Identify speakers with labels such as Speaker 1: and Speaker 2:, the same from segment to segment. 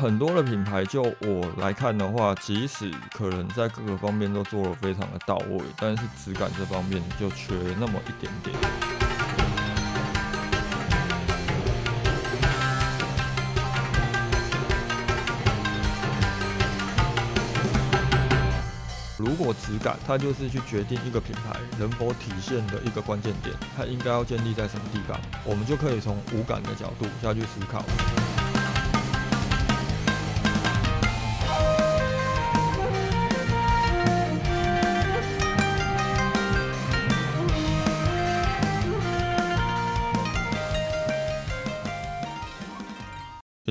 Speaker 1: 很多的品牌，就我来看的话，即使可能在各个方面都做得非常的到位，但是质感这方面就缺那么一点点。如果质感，它就是去决定一个品牌能否体现的一个关键点，它应该要建立在什么地方，我们就可以从无感的角度下去思考。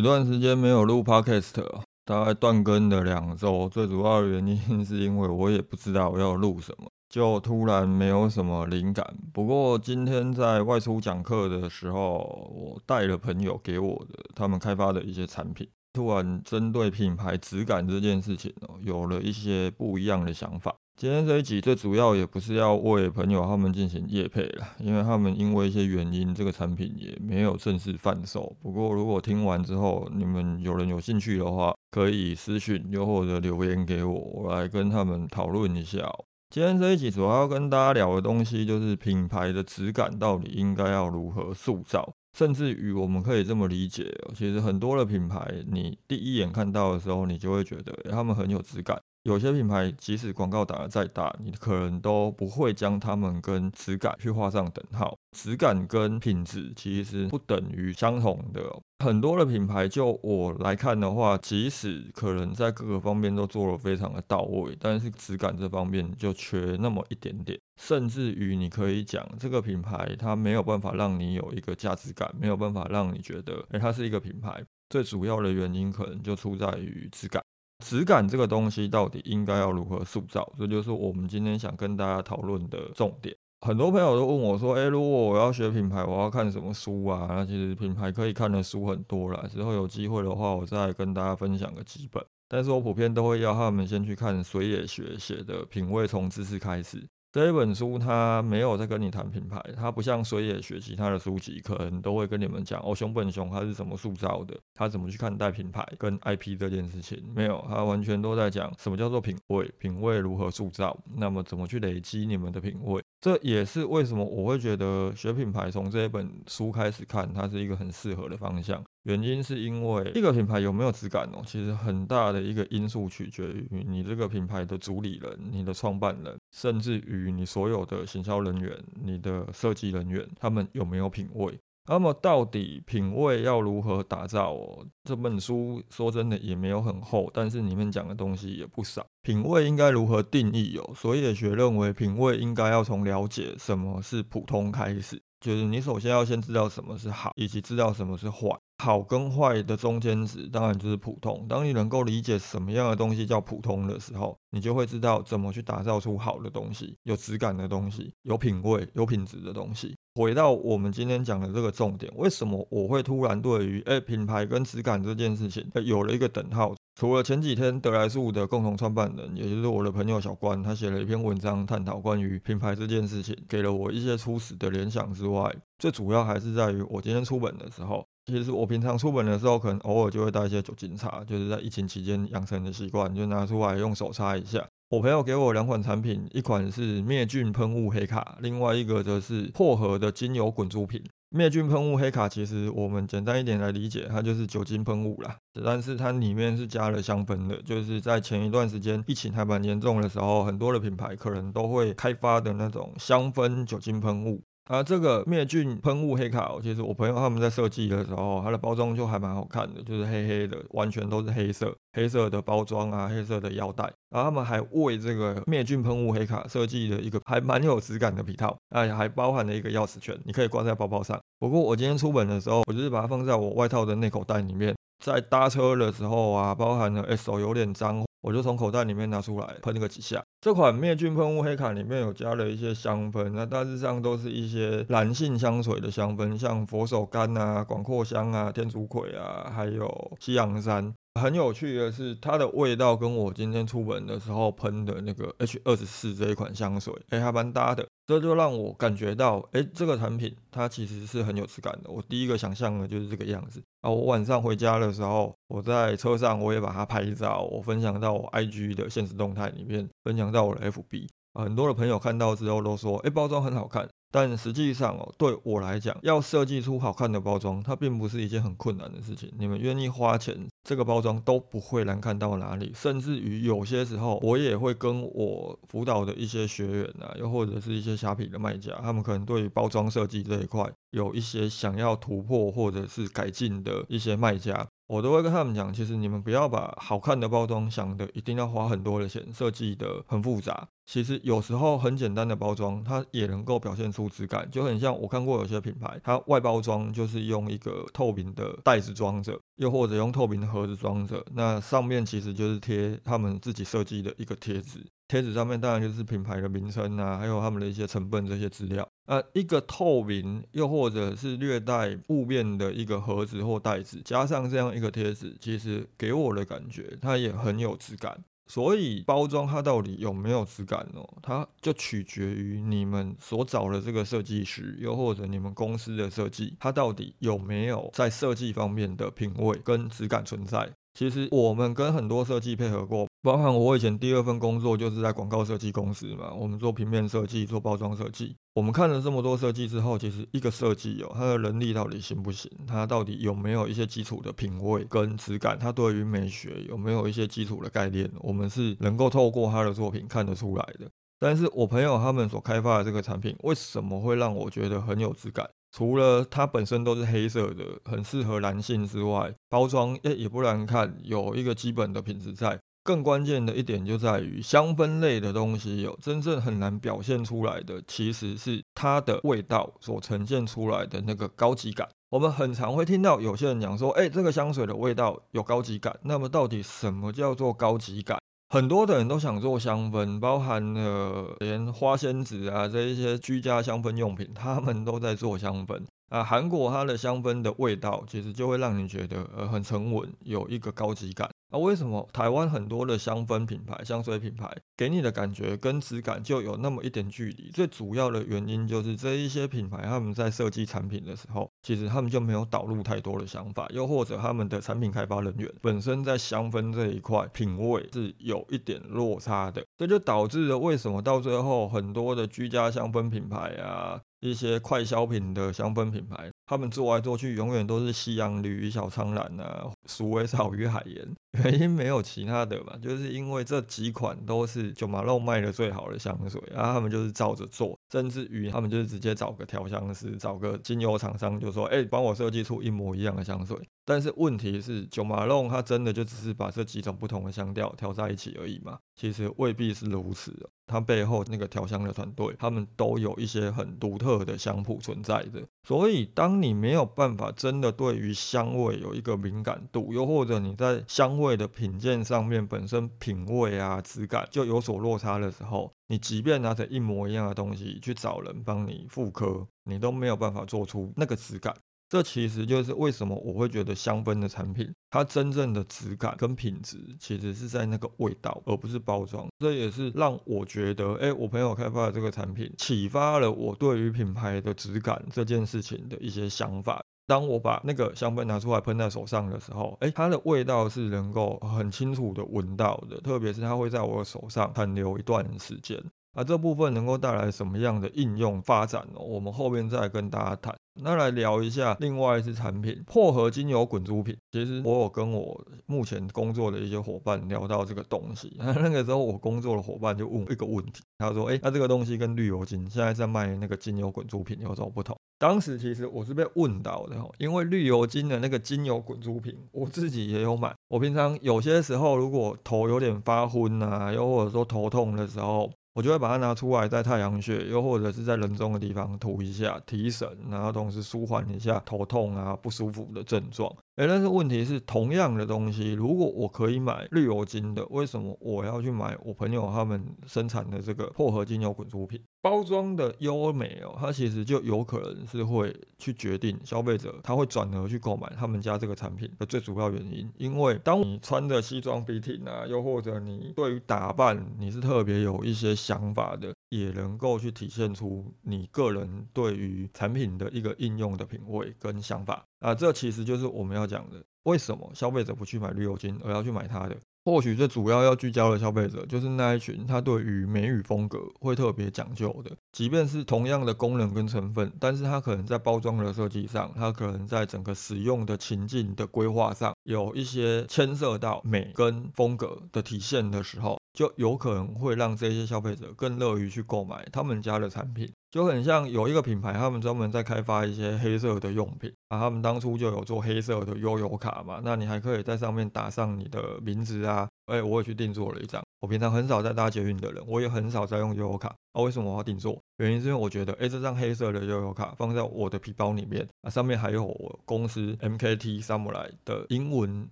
Speaker 1: 段时间没有录 podcast，大概断更了两周。最主要的原因是因为我也不知道要录什么，就突然没有什么灵感。不过今天在外出讲课的时候，我带了朋友给我的他们开发的一些产品，突然针对品牌质感这件事情哦，有了一些不一样的想法。今天这一集最主要也不是要为朋友他们进行业配了，因为他们因为一些原因，这个产品也没有正式贩售。不过如果听完之后，你们有人有兴趣的话，可以私讯又或者留言给我，我来跟他们讨论一下。今天这一集主要要跟大家聊的东西，就是品牌的质感到底应该要如何塑造，甚至于我们可以这么理解，其实很多的品牌，你第一眼看到的时候，你就会觉得他们很有质感。有些品牌即使广告打得再大，你可能都不会将它们跟质感去画上等号。质感跟品质其实不等于相同的。很多的品牌，就我来看的话，即使可能在各个方面都做得非常的到位，但是质感这方面就缺那么一点点。甚至于你可以讲，这个品牌它没有办法让你有一个价值感，没有办法让你觉得，诶，它是一个品牌。最主要的原因可能就出在于质感。质感这个东西到底应该要如何塑造？这就是我们今天想跟大家讨论的重点。很多朋友都问我说：“诶，如果我要学品牌，我要看什么书啊？”那其实品牌可以看的书很多啦，之后有机会的话，我再跟大家分享个几本。但是我普遍都会要他们先去看水野学写的《品味从知识开始》。这一本书，它没有在跟你谈品牌，它不像水野学其他的书籍，可能都会跟你们讲哦，熊本熊他是怎么塑造的，他怎么去看待品牌跟 IP 这件事情，没有，他完全都在讲什么叫做品味，品味如何塑造，那么怎么去累积你们的品味。这也是为什么我会觉得学品牌从这一本书开始看，它是一个很适合的方向。原因是因为一个品牌有没有质感哦，其实很大的一个因素取决于你这个品牌的主理人、你的创办人，甚至于你所有的行销人员、你的设计人员，他们有没有品味。那么到底品味要如何打造？哦？这本书说真的也没有很厚，但是里面讲的东西也不少。品味应该如何定义？哦，所以也学认为品味应该要从了解什么是普通开始，就是你首先要先知道什么是好，以及知道什么是坏。好跟坏的中间值当然就是普通。当你能够理解什么样的东西叫普通的时候，你就会知道怎么去打造出好的东西、有质感的东西、有品味、有品质的东西。回到我们今天讲的这个重点，为什么我会突然对于诶品牌跟质感这件事情有了一个等号？除了前几天德莱素的共同创办人，也就是我的朋友小关，他写了一篇文章探讨关于品牌这件事情，给了我一些初始的联想之外，最主要还是在于我今天出本的时候。其实我平常出门的时候，可能偶尔就会带一些酒精擦，就是在疫情期间养成的习惯，就拿出来用手擦一下。我朋友给我两款产品，一款是灭菌喷雾黑卡，另外一个则是薄荷的精油滚珠瓶。灭菌喷雾黑卡其实我们简单一点来理解，它就是酒精喷雾啦，但是它里面是加了香氛的，就是在前一段时间疫情还蛮严重的时候，很多的品牌可能都会开发的那种香氛酒精喷雾。啊，这个灭菌喷雾黑卡，其实我朋友他们在设计的时候，它的包装就还蛮好看的，就是黑黑的，完全都是黑色，黑色的包装啊，黑色的腰带，然后他们还为这个灭菌喷雾黑卡设计了一个还蛮有质感的皮套，哎，还包含了一个钥匙圈，你可以挂在包包上。不过我今天出门的时候，我就是把它放在我外套的内口袋里面，在搭车的时候啊，包含了哎手有点脏。我就从口袋里面拿出来喷个几下。这款灭菌喷雾黑卡里面有加了一些香氛，那大致上都是一些男性香水的香氛，像佛手柑啊、广藿香啊、天竺葵啊，还有西洋参。很有趣的是，它的味道跟我今天出门的时候喷的那个 H 二十四这一款香水，哎，还蛮搭的。这就让我感觉到，哎，这个产品它其实是很有质感的。我第一个想象的就是这个样子啊。我晚上回家的时候，我在车上我也把它拍照，我分享到我 IG 的现实动态里面，分享到我的 FB。很多的朋友看到之后都说，哎，包装很好看。但实际上哦，对我来讲，要设计出好看的包装，它并不是一件很困难的事情。你们愿意花钱，这个包装都不会难看到哪里。甚至于有些时候，我也会跟我辅导的一些学员啊，又或者是一些虾皮的卖家，他们可能对于包装设计这一块有一些想要突破或者是改进的一些卖家。我都会跟他们讲，其实你们不要把好看的包装想的一定要花很多的钱，设计的很复杂。其实有时候很简单的包装，它也能够表现出质感，就很像我看过有些品牌，它外包装就是用一个透明的袋子装着，又或者用透明的盒子装着，那上面其实就是贴他们自己设计的一个贴纸。贴纸上面当然就是品牌的名称啊，还有他们的一些成分这些资料。呃，一个透明又或者是略带雾面的一个盒子或袋子，加上这样一个贴纸，其实给我的感觉它也很有质感。所以包装它到底有没有质感哦，它就取决于你们所找的这个设计师，又或者你们公司的设计，它到底有没有在设计方面的品味跟质感存在。其实我们跟很多设计配合过，包含我以前第二份工作就是在广告设计公司嘛，我们做平面设计、做包装设计。我们看了这么多设计之后，其实一个设计哦，它的能力到底行不行？它到底有没有一些基础的品味跟质感？它对于美学有没有一些基础的概念？我们是能够透过他的作品看得出来的。但是我朋友他们所开发的这个产品，为什么会让我觉得很有质感？除了它本身都是黑色的，很适合男性之外，包装诶也不难看，有一个基本的品质在。更关键的一点就在于香氛类的东西，有真正很难表现出来的，其实是它的味道所呈现出来的那个高级感。我们很常会听到有些人讲说，哎，这个香水的味道有高级感。那么到底什么叫做高级感？很多的人都想做香氛，包含了连花仙子啊这一些居家香氛用品，他们都在做香氛啊。韩国它的香氛的味道其实就会让你觉得呃很沉稳，有一个高级感。那为什么台湾很多的香氛品牌、香水品牌给你的感觉跟质感就有那么一点距离？最主要的原因就是这一些品牌他们在设计产品的时候，其实他们就没有导入太多的想法，又或者他们的产品开发人员本身在香氛这一块品味是有一点落差的，这就导致了为什么到最后很多的居家香氛品牌啊。一些快消品的香氛品牌，他们做来做去永远都是西洋绿、小苍兰啊、鼠尾草与海盐，原因没有其他的嘛，就是因为这几款都是九马肉卖的最好的香水，然后他们就是照着做，甚至于他们就是直接找个调香师、找个精油厂商，就说：“哎，帮我设计出一模一样的香水。”但是问题是，九马龙它真的就只是把这几种不同的香调调在一起而已嘛？其实未必是如此。它背后那个调香的团队，他们都有一些很独特的香谱存在的。所以，当你没有办法真的对于香味有一个敏感度，又或者你在香味的品鉴上面本身品味啊、质感就有所落差的时候，你即便拿着一模一样的东西去找人帮你复刻，你都没有办法做出那个质感。这其实就是为什么我会觉得香氛的产品，它真正的质感跟品质其实是在那个味道，而不是包装。这也是让我觉得，哎，我朋友开发的这个产品，启发了我对于品牌的质感这件事情的一些想法。当我把那个香氛拿出来喷在手上的时候，哎，它的味道是能够很清楚的闻到的，特别是它会在我的手上残留一段时间。啊，这部分能够带来什么样的应用发展呢？我们后面再跟大家谈。那来聊一下另外一支产品——薄荷精油滚珠瓶。其实我有跟我目前工作的一些伙伴聊到这个东西。那 那个时候我工作的伙伴就问一个问题，他说：“哎，那这个东西跟绿油精现在在卖那个精油滚珠瓶有什么不同？”当时其实我是被问到的，因为绿油精的那个精油滚珠瓶，我自己也有买。我平常有些时候如果头有点发昏啊，又或者说头痛的时候，我就会把它拿出来，在太阳穴，又或者是在人中的地方涂一下，提神，然后同时舒缓一下头痛啊不舒服的症状。哎，但是问题是，同样的东西，如果我可以买绿油精的，为什么我要去买我朋友他们生产的这个薄荷精油滚珠瓶？包装的优美哦，它其实就有可能是会去决定消费者他会转而去购买他们家这个产品的最主要原因。因为当你穿着西装笔挺啊，又或者你对于打扮你是特别有一些想法的，也能够去体现出你个人对于产品的一个应用的品味跟想法。啊，这其实就是我们要讲的，为什么消费者不去买绿油精，而要去买它的？或许最主要要聚焦的消费者，就是那一群他对于美与风格会特别讲究的。即便是同样的功能跟成分，但是它可能在包装的设计上，它可能在整个使用的情境的规划上，有一些牵涉到美跟风格的体现的时候，就有可能会让这些消费者更乐于去购买他们家的产品。就很像有一个品牌，他们专门在开发一些黑色的用品啊，他们当初就有做黑色的悠游卡嘛，那你还可以在上面打上你的名字啊，哎，我也去定做了一张。我平常很少在搭捷运的人，我也很少在用悠游卡啊，为什么我要定做？原因是因为我觉得，哎，这张黑色的悠游卡放在我的皮包里面啊，上面还有我公司 MKT Samurai 的英文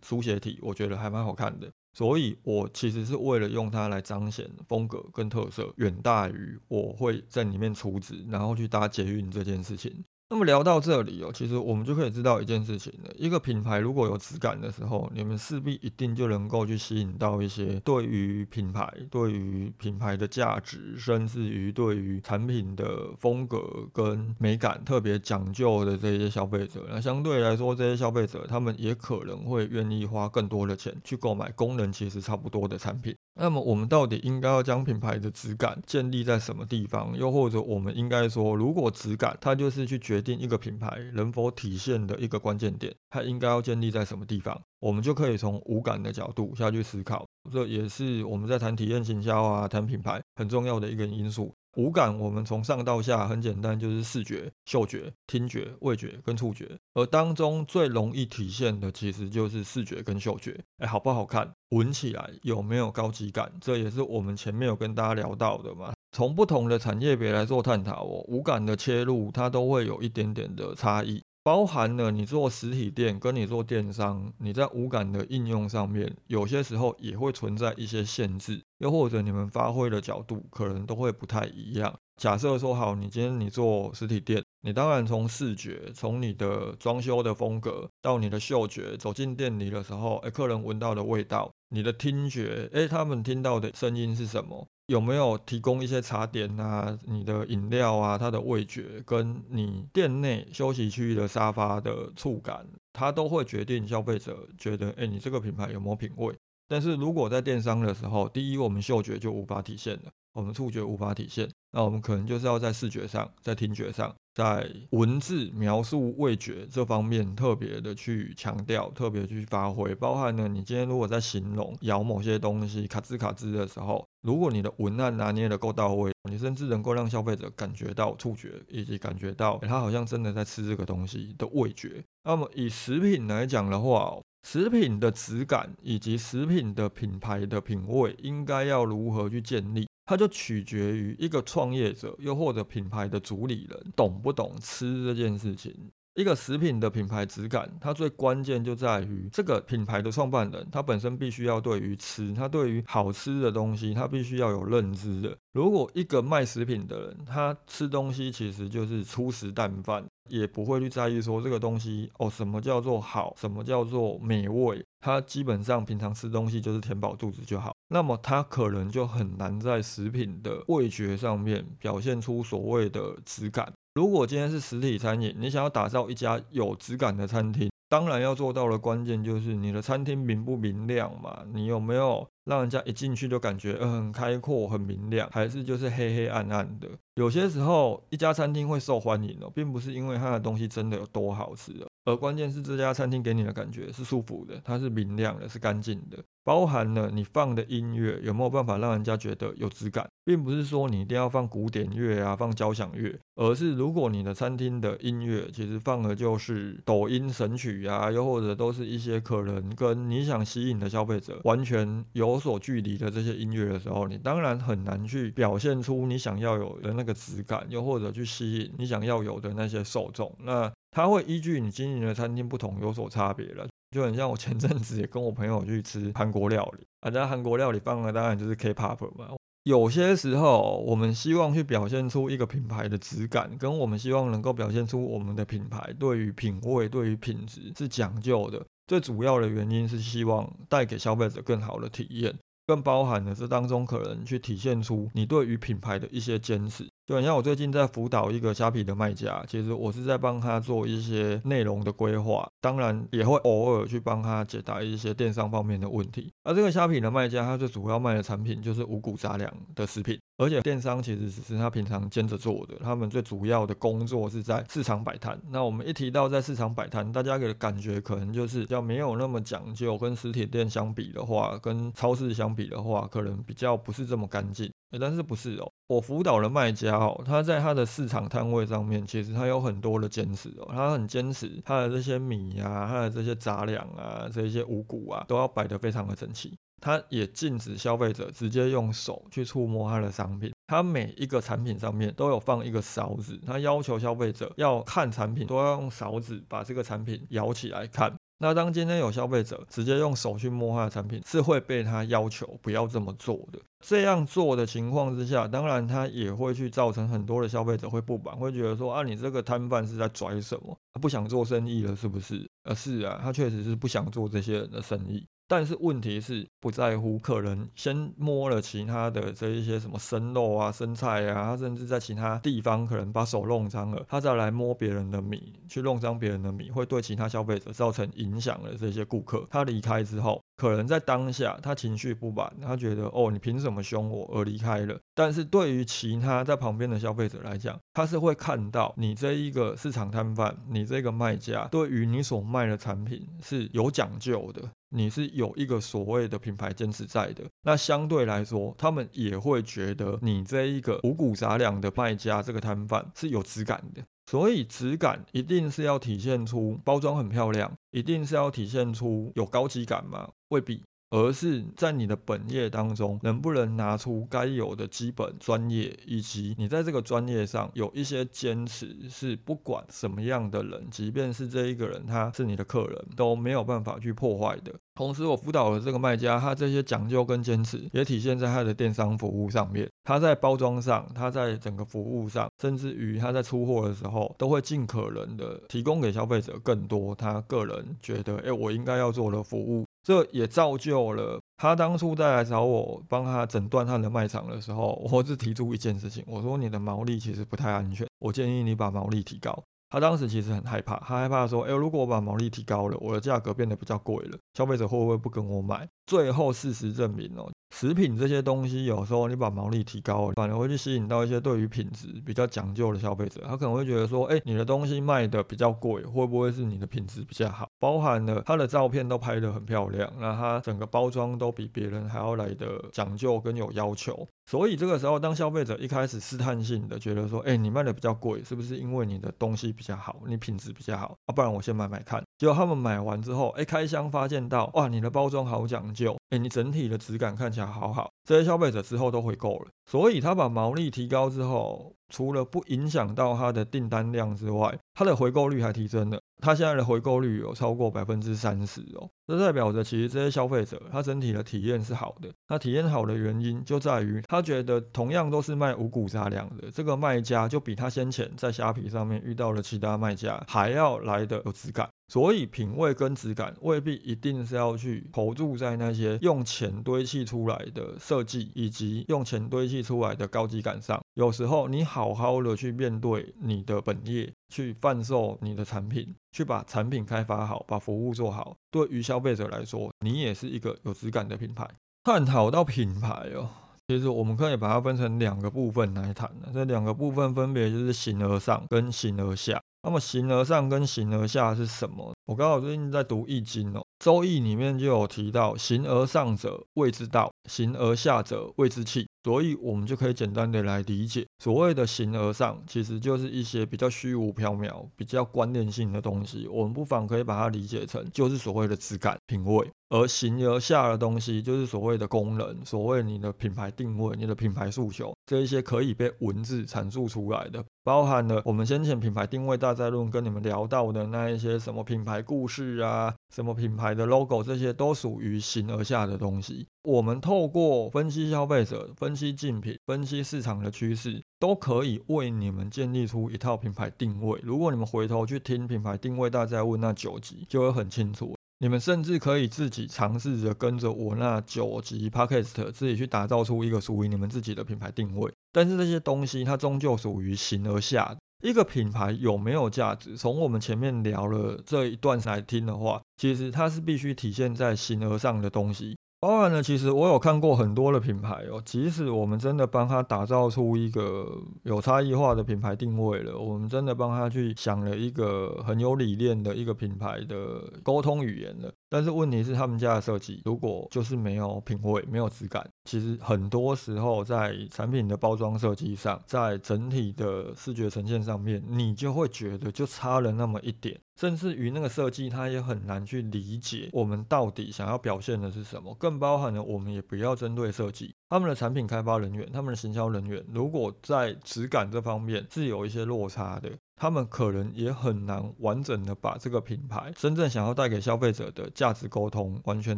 Speaker 1: 书写体，我觉得还蛮好看的。所以，我其实是为了用它来彰显风格跟特色，远大于我会在里面储值，然后去搭捷运这件事情。那么聊到这里哦，其实我们就可以知道一件事情了：一个品牌如果有质感的时候，你们势必一定就能够去吸引到一些对于品牌、对于品牌的价值，甚至于对于产品的风格跟美感特别讲究的这些消费者。那相对来说，这些消费者他们也可能会愿意花更多的钱去购买功能其实差不多的产品。那么我们到底应该要将品牌的质感建立在什么地方？又或者我们应该说，如果质感它就是去决定一个品牌能否体现的一个关键点，它应该要建立在什么地方？我们就可以从无感的角度下去思考。这也是我们在谈体验行销啊，谈品牌很重要的一个因素。五感，我们从上到下很简单，就是视觉、嗅觉、听觉、味觉跟触觉，而当中最容易体现的其实就是视觉跟嗅觉。哎，好不好看？闻起来有没有高级感？这也是我们前面有跟大家聊到的嘛。从不同的产业别来做探讨哦，五感的切入，它都会有一点点的差异。包含了你做实体店跟你做电商，你在五感的应用上面，有些时候也会存在一些限制，又或者你们发挥的角度可能都会不太一样。假设说好，你今天你做实体店，你当然从视觉，从你的装修的风格到你的嗅觉，走进店里的时候，哎，客人闻到的味道，你的听觉，哎，他们听到的声音是什么？有没有提供一些茶点啊？你的饮料啊，它的味觉跟你店内休息区域的沙发的触感，它都会决定消费者觉得，哎，你这个品牌有没有品味？但是如果在电商的时候，第一，我们嗅觉就无法体现了，我们触觉无法体现，那我们可能就是要在视觉上，在听觉上。在文字描述味觉这方面特别的去强调，特别去发挥，包含了你今天如果在形容咬某些东西卡吱卡吱的时候，如果你的文案拿捏的够到位，你甚至能够让消费者感觉到触觉，以及感觉到他好像真的在吃这个东西的味觉。那么以食品来讲的话，食品的质感以及食品的品牌的品味应该要如何去建立？它就取决于一个创业者，又或者品牌的主理人懂不懂吃这件事情。一个食品的品牌质感，它最关键就在于这个品牌的创办人，他本身必须要对于吃，他对于好吃的东西，他必须要有认知的。如果一个卖食品的人，他吃东西其实就是粗食淡饭，也不会去在意说这个东西哦，什么叫做好，什么叫做美味，他基本上平常吃东西就是填饱肚子就好。那么他可能就很难在食品的味觉上面表现出所谓的质感。如果今天是实体餐饮，你想要打造一家有质感的餐厅，当然要做到的关键就是你的餐厅明不明亮嘛？你有没有让人家一进去就感觉很开阔、很明亮，还是就是黑黑暗暗的？有些时候一家餐厅会受欢迎哦，并不是因为它的东西真的有多好吃，而关键是这家餐厅给你的感觉是舒服的，它是明亮的，是干净的。包含了你放的音乐有没有办法让人家觉得有质感，并不是说你一定要放古典乐啊，放交响乐，而是如果你的餐厅的音乐其实放的就是抖音神曲啊，又或者都是一些可能跟你想吸引的消费者完全有所距离的这些音乐的时候，你当然很难去表现出你想要有的那个质感，又或者去吸引你想要有的那些受众。那它会依据你经营的餐厅不同有所差别了。就很像我前阵子也跟我朋友去吃韩国料理，啊，在韩国料理放的当然就是 K-pop 嘛。有些时候，我们希望去表现出一个品牌的质感，跟我们希望能够表现出我们的品牌对于品味、对于品质是讲究的。最主要的原因是希望带给消费者更好的体验。更包含的这当中可能去体现出你对于品牌的一些坚持，就很像我最近在辅导一个虾皮的卖家，其实我是在帮他做一些内容的规划，当然也会偶尔去帮他解答一些电商方面的问题。而这个虾皮的卖家，他最主要卖的产品就是五谷杂粮的食品。而且电商其实只是他平常兼着做的，他们最主要的工作是在市场摆摊。那我们一提到在市场摆摊，大家给的感觉可能就是要没有那么讲究，跟实体店相比的话，跟超市相比的话，可能比较不是这么干净。但是不是哦？我辅导的卖家哦，他在他的市场摊位上面，其实他有很多的坚持哦，他很坚持他的这些米啊，他的这些杂粮啊，这些五谷啊，都要摆得非常的整齐。他也禁止消费者直接用手去触摸他的商品，他每一个产品上面都有放一个勺子，他要求消费者要看产品都要用勺子把这个产品舀起来看。那当今天有消费者直接用手去摸他的产品，是会被他要求不要这么做的。这样做的情况之下，当然他也会去造成很多的消费者会不满，会觉得说啊，你这个摊贩是在拽什么？不想做生意了是不是？呃，是啊，他确实是不想做这些人的生意。但是问题是不在乎，可能先摸了其他的这一些什么生肉啊、生菜啊，他甚至在其他地方可能把手弄脏了，他再来摸别人的米，去弄脏别人的米，会对其他消费者造成影响的这些顾客，他离开之后，可能在当下他情绪不满，他觉得哦，你凭什么凶我而离开了。但是对于其他在旁边的消费者来讲，他是会看到你这一个市场摊贩，你这个卖家对于你所卖的产品是有讲究的。你是有一个所谓的品牌坚持在的，那相对来说，他们也会觉得你这一个五谷杂粮的卖家这个摊贩是有质感的，所以质感一定是要体现出包装很漂亮，一定是要体现出有高级感吗？未必。而是在你的本业当中，能不能拿出该有的基本专业，以及你在这个专业上有一些坚持，是不管什么样的人，即便是这一个人他是你的客人，都没有办法去破坏的。同时，我辅导的这个卖家，他这些讲究跟坚持，也体现在他的电商服务上面。他在包装上，他在整个服务上，甚至于他在出货的时候，都会尽可能的提供给消费者更多他个人觉得，哎，我应该要做的服务。这也造就了他当初再来找我帮他诊断他的卖场的时候，我是提出一件事情，我说你的毛利其实不太安全，我建议你把毛利提高。他当时其实很害怕，他害怕说，哎，如果我把毛利提高了，我的价格变得比较贵了，消费者会不会不跟我买？最后事实证明哦。食品这些东西，有时候你把毛利提高了，反而会去吸引到一些对于品质比较讲究的消费者。他可能会觉得说，哎，你的东西卖的比较贵，会不会是你的品质比较好？包含了他的照片都拍得很漂亮，那他整个包装都比别人还要来的讲究跟有要求。所以这个时候，当消费者一开始试探性的觉得说，哎，你卖的比较贵，是不是因为你的东西比较好，你品质比较好？啊，不然我先买买看。结果他们买完之后，哎，开箱发现到，哇，你的包装好讲究，哎，你整体的质感看起来好好。这些消费者之后都回购了，所以他把毛利提高之后，除了不影响到他的订单量之外，他的回购率还提升了。他现在的回购率有超过百分之三十哦，这代表着其实这些消费者他整体的体验是好的。那体验好的原因就在于他觉得同样都是卖五谷杂粮的，这个卖家就比他先前在虾皮上面遇到的其他卖家还要来的有质感。所以品味跟质感未必一定是要去投注在那些用钱堆砌出来的设计，以及用钱堆砌出来的高级感上。有时候你好好的去面对你的本业，去贩售你的产品，去把产品开发好，把服务做好，对于消费者来说，你也是一个有质感的品牌。探讨到品牌哦，其实我们可以把它分成两个部分来谈的，这两个部分分别就是形而上跟形而下。那么形而上跟形而下是什么？我刚好最近在读易经哦，周易里面就有提到，形而上者谓之道，形而下者谓之器。所以，我们就可以简单的来理解，所谓的形而上，其实就是一些比较虚无缥缈、比较观念性的东西。我们不妨可以把它理解成，就是所谓的质感、品味。而形而下的东西，就是所谓的功能，所谓你的品牌定位、你的品牌诉求，这一些可以被文字阐述出来的，包含了我们先前品牌定位大赛论跟你们聊到的那一些什么品牌故事啊，什么品牌的 logo，这些都属于形而下的东西。我们透过分析消费者、分析竞品、分析市场的趋势，都可以为你们建立出一套品牌定位。如果你们回头去听品牌定位大赛问那九集，就会很清楚。你们甚至可以自己尝试着跟着我那九集 podcast 自己去打造出一个属于你们自己的品牌定位。但是这些东西它终究属于形而下。一个品牌有没有价值？从我们前面聊了这一段来听的话，其实它是必须体现在形而上的东西。当然呢，其实我有看过很多的品牌哦，即使我们真的帮他打造出一个有差异化的品牌定位了，我们真的帮他去想了一个很有理念的一个品牌的沟通语言了。但是问题是，他们家的设计如果就是没有品味、没有质感，其实很多时候在产品的包装设计上，在整体的视觉呈现上面，你就会觉得就差了那么一点。甚至于那个设计，他也很难去理解我们到底想要表现的是什么。更包含了，我们也不要针对设计，他们的产品开发人员、他们的行销人员，如果在质感这方面是有一些落差的，他们可能也很难完整的把这个品牌真正想要带给消费者的价值沟通完全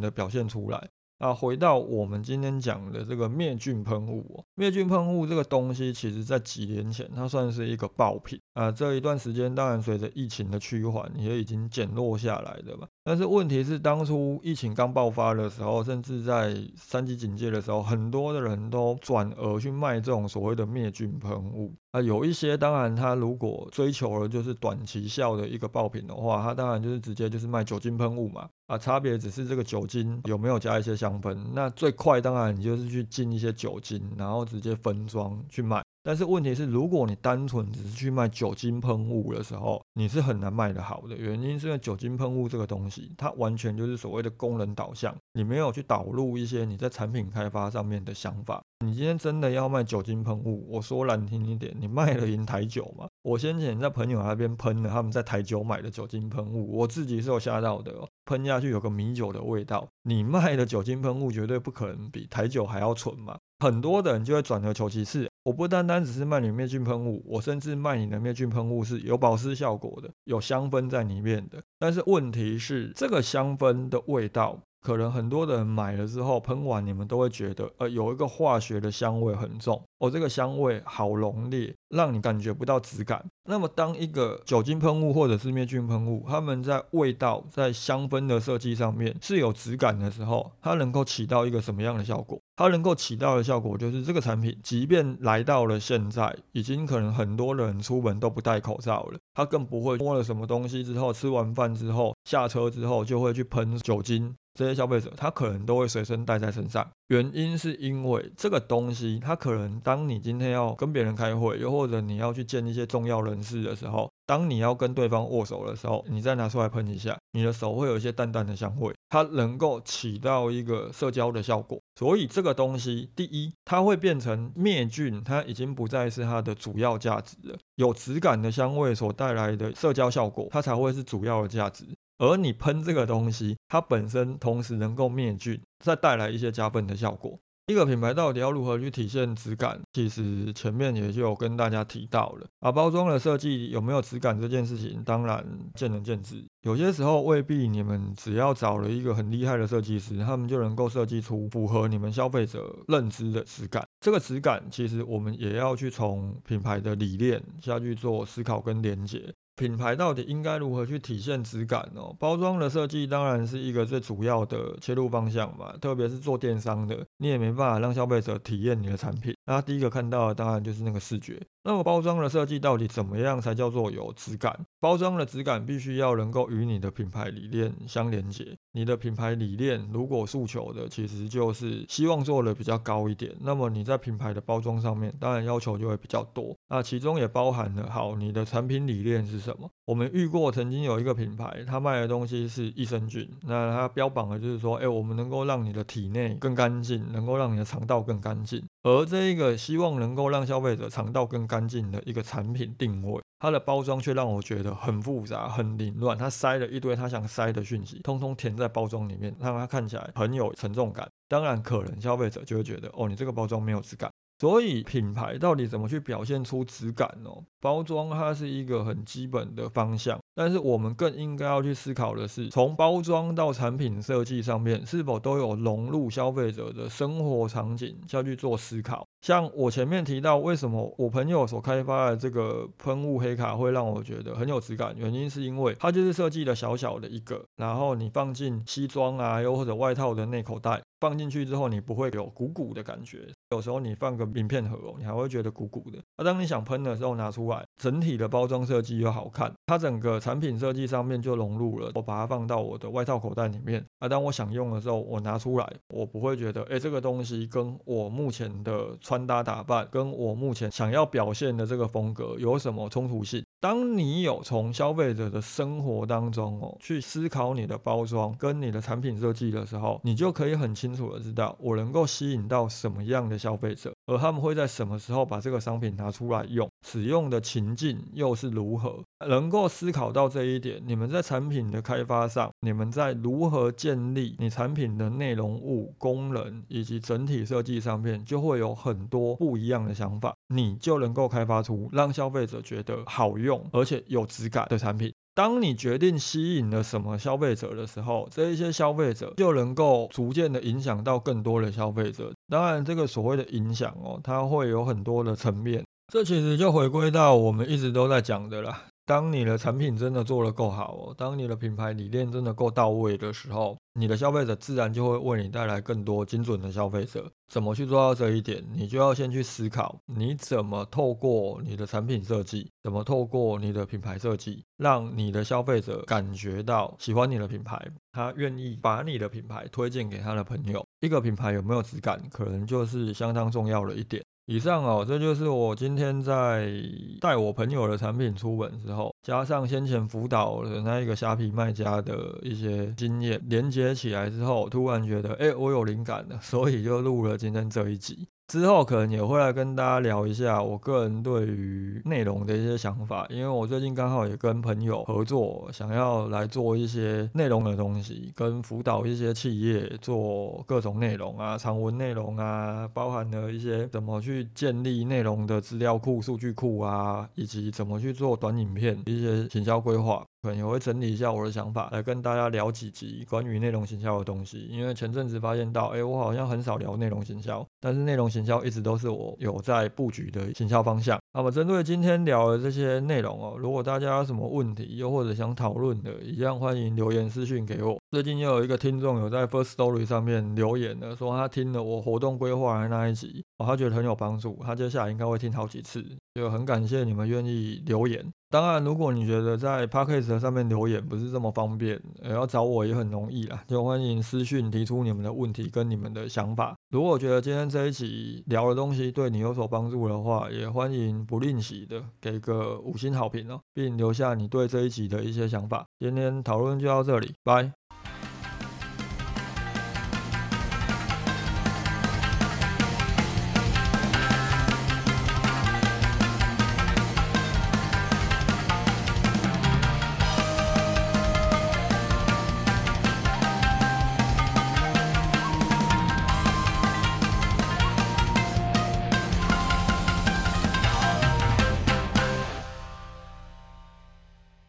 Speaker 1: 的表现出来。啊，回到我们今天讲的这个灭菌喷雾，灭菌喷雾这个东西，其实在几年前它算是一个爆品啊。这一段时间，当然随着疫情的趋缓，也已经减弱下来的吧。但是问题是，当初疫情刚爆发的时候，甚至在三级警戒的时候，很多的人都转而去卖这种所谓的灭菌喷雾啊。有一些，当然他如果追求了就是短期效的一个爆品的话，他当然就是直接就是卖酒精喷雾嘛。啊，差别只是这个酒精有没有加一些香氛。那最快当然你就是去进一些酒精，然后直接分装去卖。但是问题是，如果你单纯只是去卖酒精喷雾的时候，你是很难卖得好的。原因是因为酒精喷雾这个东西，它完全就是所谓的功能导向，你没有去导入一些你在产品开发上面的想法。你今天真的要卖酒精喷雾，我说难听一点，你卖了赢台酒吗？我先前在朋友那边喷了他们在台酒买的酒精喷雾，我自己是有吓到的，喷下去有个米酒的味道。你卖的酒精喷雾绝对不可能比台酒还要纯嘛。很多的人就会转而求其次，我不单单只是卖你灭菌喷雾，我甚至卖你的灭菌喷雾是有保湿效果的，有香氛在里面的。但是问题是，这个香氛的味道。可能很多人买了之后喷完，你们都会觉得，呃，有一个化学的香味很重，哦，这个香味好浓烈，让你感觉不到质感。那么，当一个酒精喷雾或者是灭菌喷雾，它们在味道、在香氛的设计上面是有质感的时候，它能够起到一个什么样的效果？它能够起到的效果就是，这个产品即便来到了现在，已经可能很多人出门都不戴口罩了，他更不会摸了什么东西之后，吃完饭之后下车之后就会去喷酒精。这些消费者，他可能都会随身带在身上。原因是因为这个东西，它可能当你今天要跟别人开会，又或者你要去见一些重要人士的时候，当你要跟对方握手的时候，你再拿出来喷一下，你的手会有一些淡淡的香味，它能够起到一个社交的效果。所以这个东西，第一，它会变成灭菌，它已经不再是它的主要价值了。有质感的香味所带来的社交效果，它才会是主要的价值。而你喷这个东西，它本身同时能够灭菌，再带来一些加分的效果。一个品牌到底要如何去体现质感？其实前面也就有跟大家提到了。啊，包装的设计有没有质感这件事情，当然见仁见智。有些时候未必你们只要找了一个很厉害的设计师，他们就能够设计出符合你们消费者认知的质感。这个质感其实我们也要去从品牌的理念下去做思考跟连接。品牌到底应该如何去体现质感哦？包装的设计当然是一个最主要的切入方向嘛，特别是做电商的，你也没办法让消费者体验你的产品，那第一个看到的当然就是那个视觉。那么包装的设计到底怎么样才叫做有质感？包装的质感必须要能够与你的品牌理念相连接。你的品牌理念如果诉求的其实就是希望做的比较高一点，那么你在品牌的包装上面当然要求就会比较多。那其中也包含了好，你的产品理念是什么？我们遇过曾经有一个品牌，它卖的东西是益生菌，那它标榜的就是说，哎，我们能够让你的体内更干净，能够让你的肠道更干净。而这一个个希望能够让消费者尝到更干净的一个产品定位，它的包装却让我觉得很复杂、很凌乱。它塞了一堆他想塞的讯息，通通填在包装里面，让它看起来很有沉重感。当然，可能消费者就会觉得，哦，你这个包装没有质感。所以品牌到底怎么去表现出质感呢？包装它是一个很基本的方向，但是我们更应该要去思考的是，从包装到产品设计上面，是否都有融入消费者的生活场景，要去做思考。像我前面提到，为什么我朋友所开发的这个喷雾黑卡会让我觉得很有质感，原因是因为它就是设计的小小的一个，然后你放进西装啊，又或者外套的内口袋。放进去之后，你不会有鼓鼓的感觉。有时候你放个名片盒哦，你还会觉得鼓鼓的。那当你想喷的时候拿出来，整体的包装设计又好看，它整个产品设计上面就融入了。我把它放到我的外套口袋里面。那当我想用的时候，我拿出来，我不会觉得，哎，这个东西跟我目前的穿搭打扮，跟我目前想要表现的这个风格有什么冲突性。当你有从消费者的生活当中哦去思考你的包装跟你的产品设计的时候，你就可以很清楚的知道我能够吸引到什么样的消费者，而他们会在什么时候把这个商品拿出来用，使用的情境又是如何，能够思考到这一点，你们在产品的开发上，你们在如何建立你产品的内容物、功能以及整体设计上面，就会有很多不一样的想法，你就能够开发出让消费者觉得好用。而且有质感的产品。当你决定吸引了什么消费者的时候，这一些消费者就能够逐渐的影响到更多的消费者。当然，这个所谓的影响哦，它会有很多的层面。这其实就回归到我们一直都在讲的啦。当你的产品真的做得够好哦，当你的品牌理念真的够到位的时候，你的消费者自然就会为你带来更多精准的消费者。怎么去做到这一点？你就要先去思考，你怎么透过你的产品设计，怎么透过你的品牌设计，让你的消费者感觉到喜欢你的品牌，他愿意把你的品牌推荐给他的朋友。一个品牌有没有质感，可能就是相当重要的一点。以上哦，这就是我今天在带我朋友的产品出本之后，加上先前辅导的那一个虾皮卖家的一些经验，连接起来之后，突然觉得，哎，我有灵感了，所以就录了今天这一集。之后可能也会来跟大家聊一下我个人对于内容的一些想法，因为我最近刚好也跟朋友合作，想要来做一些内容的东西，跟辅导一些企业做各种内容啊，长文内容啊，包含了一些怎么去建立内容的资料库、数据库啊，以及怎么去做短影片一些行销规划。可能也会整理一下我的想法，来跟大家聊几集关于内容行销的东西。因为前阵子发现到，哎，我好像很少聊内容行销，但是内容行销一直都是我有在布局的行销方向。那么针对今天聊的这些内容哦，如果大家有什么问题，又或者想讨论的，一样欢迎留言私讯给我。最近又有一个听众有在 First Story 上面留言的，说他听了我活动规划的那一集，哦，他觉得很有帮助，他接下来应该会听好几次。就很感谢你们愿意留言。当然，如果你觉得在 Podcast 上面留言不是这么方便，也要找我也很容易啦，就欢迎私讯提出你们的问题跟你们的想法。如果觉得今天这一集聊的东西对你有所帮助的话，也欢迎不吝惜的给个五星好评哦，并留下你对这一集的一些想法。今天讨论就到这里，拜。